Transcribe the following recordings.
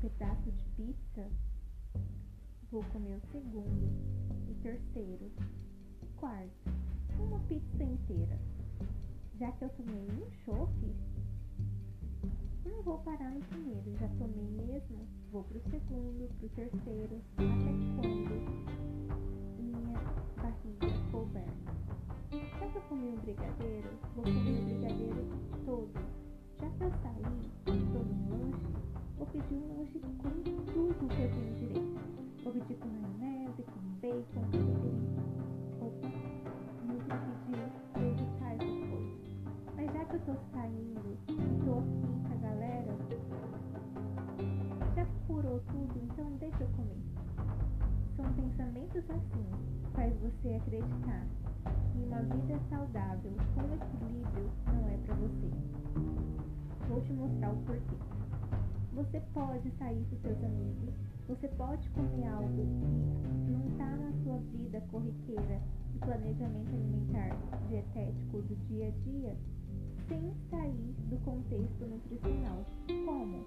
pedaço de pizza, vou comer o segundo, o terceiro, quarto, uma pizza inteira. Já que eu tomei um choque, não vou parar no primeiro, já tomei mesmo, vou pro segundo, pro terceiro, até quando minha barriga couber. Já que eu comi um brigadeiro, vou comer o brigadeiro todo. Já que eu saí, estou vou pedir um lanche com tudo que eu tenho direito. Vou com maionese, com bacon, com tudo. Opa, não vou pedir vegetais depois. Mas já que eu tô saindo, tô aqui com a galera, já curou tudo, então deixa eu comer. São pensamentos assim, faz você acreditar que uma vida saudável com equilíbrio não é para você. Vou te mostrar o porquê. Você pode sair com seus amigos, você pode comer algo que não está na sua vida corriqueira e planejamento alimentar dietético do dia a dia, sem sair do contexto nutricional. Como?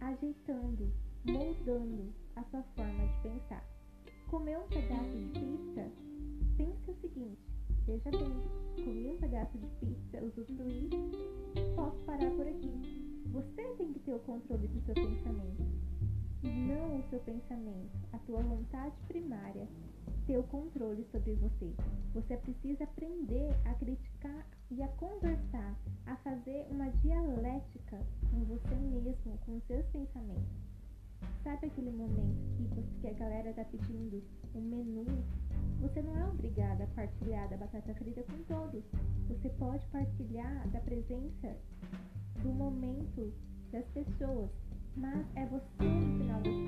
Ajeitando, moldando a sua forma de pensar. Comer um pedaço de pizza pense o seguinte: veja bem, comi um pedaço de pizza, usufruí, posso parar por aqui. Você tem que ter o controle do seu pensamento, não o seu pensamento, a tua vontade primária, ter o controle sobre você. Você precisa aprender a criticar e a conversar, a fazer uma dialética com você mesmo, com os seus pensamentos. Sabe aquele momento que, que a galera tá pedindo um menu você não é obrigada a partilhar da batata frita com todos. Você pode partilhar da presença do momento das pessoas, mas é você, no final das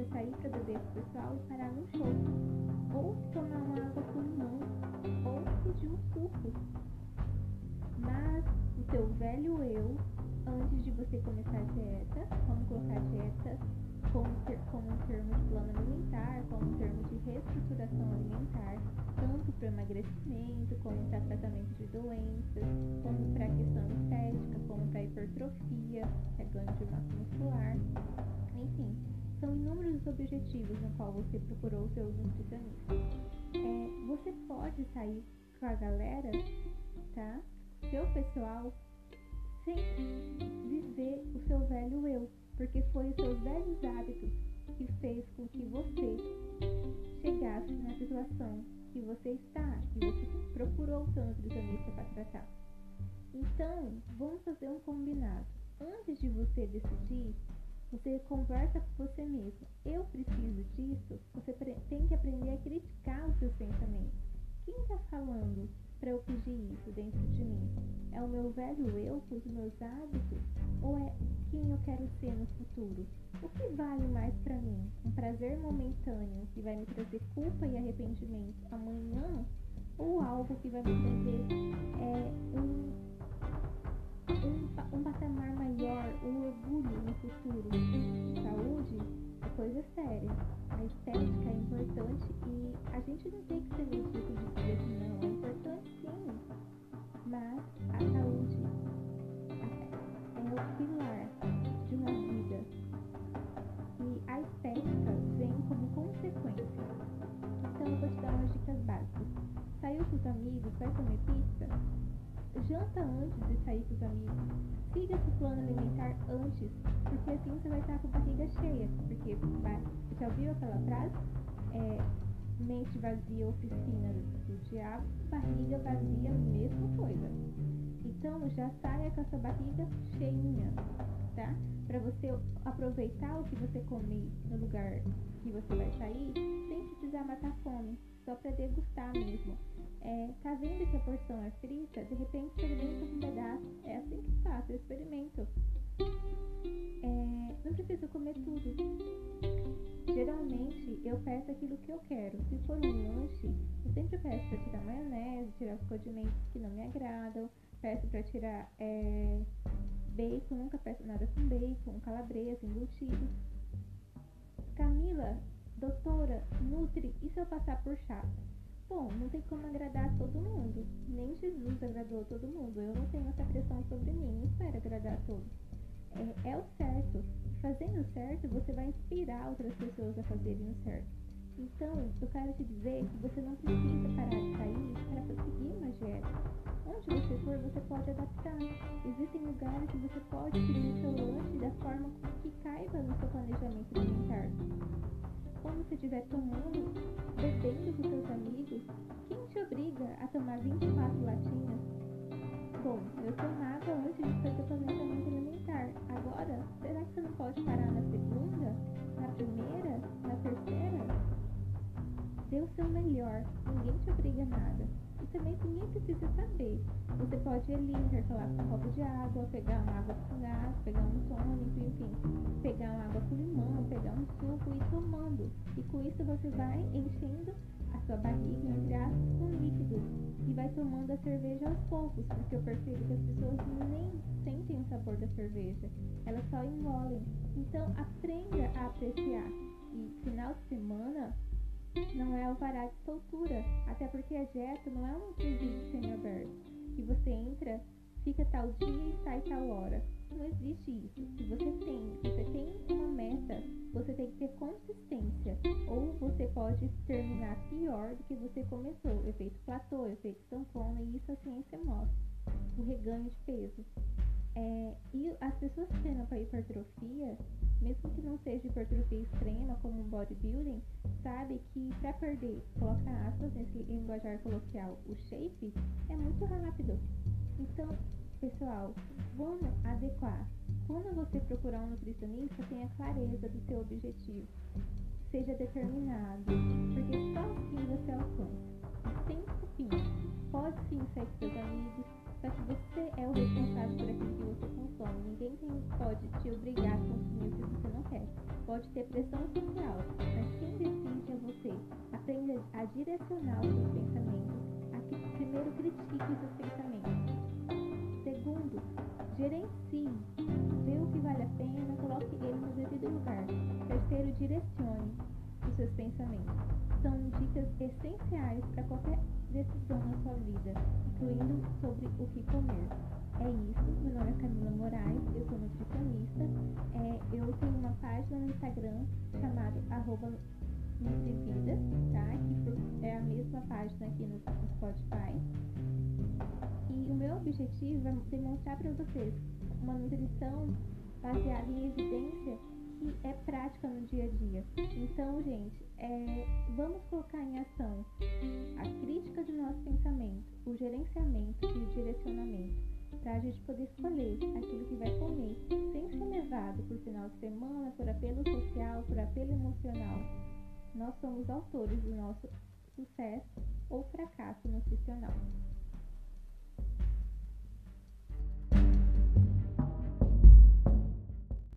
você sair para beber com o pessoal e parar num show, ou tomar uma água com limão, ou pedir um suco. Mas o teu velho eu, antes de você começar a dieta, vamos colocar a dieta como, ter, como um termo de plano alimentar, como um termo de reestruturação alimentar, tanto para emagrecimento, como para tratamento de doenças, como para questão estética, como para hipertrofia, que é ganho de massa muscular. Objetivos no qual você procurou o seu nutricionista. É, você pode sair com a galera, tá? Seu pessoal, sem viver o seu velho eu porque foi os seus velhos hábitos que fez com que você chegasse na situação que você está, que você procurou o seu nutricionista para tratar. Então, vamos fazer um combinado. Antes de você decidir, você conversa com você mesmo. Eu preciso disso. Você tem que aprender a criticar os seus pensamentos. Quem está falando para eu pedir isso dentro de mim? É o meu velho eu com os meus hábitos? Ou é quem eu quero ser no futuro? O que vale mais para mim? Um prazer momentâneo que vai me trazer culpa e arrependimento amanhã? Ou algo que vai me trazer é, um, um, um patamar maior, um orgulho no futuro? Saúde é coisa séria. A estética é importante e a gente não tem que ser medíocre de dizer que não. É importante sim. Mas a saúde é o pilar de uma vida. E a estética vem como consequência. Então eu vou te dar umas dicas básicas. Saiu com os amigos, vai comer pizza? Janta antes de sair com os amigos. Siga seu plano alimentar antes, porque assim você vai estar com a barriga cheia. Porque já ouviu aquela frase? É, mente vazia, oficina do diabo, barriga vazia, mesma coisa. Então já saia com a sua barriga cheinha, tá? Para você aproveitar o que você comer no lugar que você vai sair, sem precisar matar fome, só para degustar mesmo. É, tá vendo que a porção é frita? De repente experimenta um pedaço. É assim que faço, eu experimento. É, não preciso comer tudo. Geralmente eu peço aquilo que eu quero. Se for um lanche, eu sempre peço para tirar maionese, tirar os condimentos que não me agradam, peço para tirar é, bacon, nunca peço nada com bacon, calabresa, embutido. Camila, doutora, nutre, e se eu passar por chato? Bom, não tem como agradar todo mundo. Nem Jesus agradou todo mundo. Eu não tenho essa pressão sobre mim, não espero agradar a todos. É, é o certo. Fazendo o certo, você vai inspirar outras pessoas a fazerem o certo. Então, eu quero te dizer que você não precisa parar de sair para conseguir uma dieta. Onde você for, você pode adaptar. Existem lugares que você pode o seu lanche da forma que caiba no seu planejamento alimentar. Quando você estiver tomando, com seus amigos, quem te obriga a tomar 24 latinhas? Bom, eu tomava antes de fazer planejamento alimentar. Agora, será que você não pode parar na segunda? Na primeira? Na terceira? Dê o seu melhor. Ninguém te obriga a nada. E também ninguém precisa saber. Você pode ir ali, intercalar com um copo de água, pegar uma água com gás, pegar um tônico, enfim, pegar uma água com limão, pegar um suco e com isso você vai enchendo a sua barriga, entre aspas, com líquidos. E vai tomando a cerveja aos poucos, porque eu percebo que as pessoas nem sentem o sabor da cerveja. Elas só engolem. Então aprenda a apreciar. E final de semana não é alvará de soltura, até porque a dieta não é um presídio semi-aberto, que você entra, fica tal dia e sai tal hora. Não existe isso. Se você tem, você tem uma meta, você tem que ter consistência. Ou você pode terminar pior do que você começou. Efeito platô, efeito sanfona, e isso a ciência mostra. O reganho de peso. É, e as pessoas que treinam para hipertrofia, mesmo que não seja hipertrofia extrema, como um bodybuilding, sabe que para perder, coloca aspas nesse linguajar coloquial, o shape, é muito rápido. Então, pessoal, vamos adequar. Quando você procurar um nutricionista, tenha clareza do seu objetivo. Seja determinado, porque só assim você alcança. Sem fim. Pode sim sair com seus amigos, só que você é o responsável por aquilo que você consome. Ninguém tem, pode te obrigar a consumir o que você não quer. Pode ter pressão social, mas quem decide é você. Aprenda a direcionar os seus pensamentos. Aqui, primeiro, critique os seus direcione os seus pensamentos. São dicas essenciais para qualquer decisão na sua vida, incluindo sobre o que comer. É isso, meu nome é Camila Moraes, eu sou nutricionista. É, eu tenho uma página no Instagram chamada arroba tá? Que é a mesma página aqui no Spotify. E o meu objetivo é demonstrar para vocês uma nutrição baseada em evidência que é prática no dia a dia. Então, gente, é, vamos colocar em ação a crítica do nosso pensamento, o gerenciamento e o direcionamento, para a gente poder escolher aquilo que vai comer, sem ser levado por final de semana, por apelo social, por apelo emocional. Nós somos autores do nosso sucesso ou fracasso nutricional.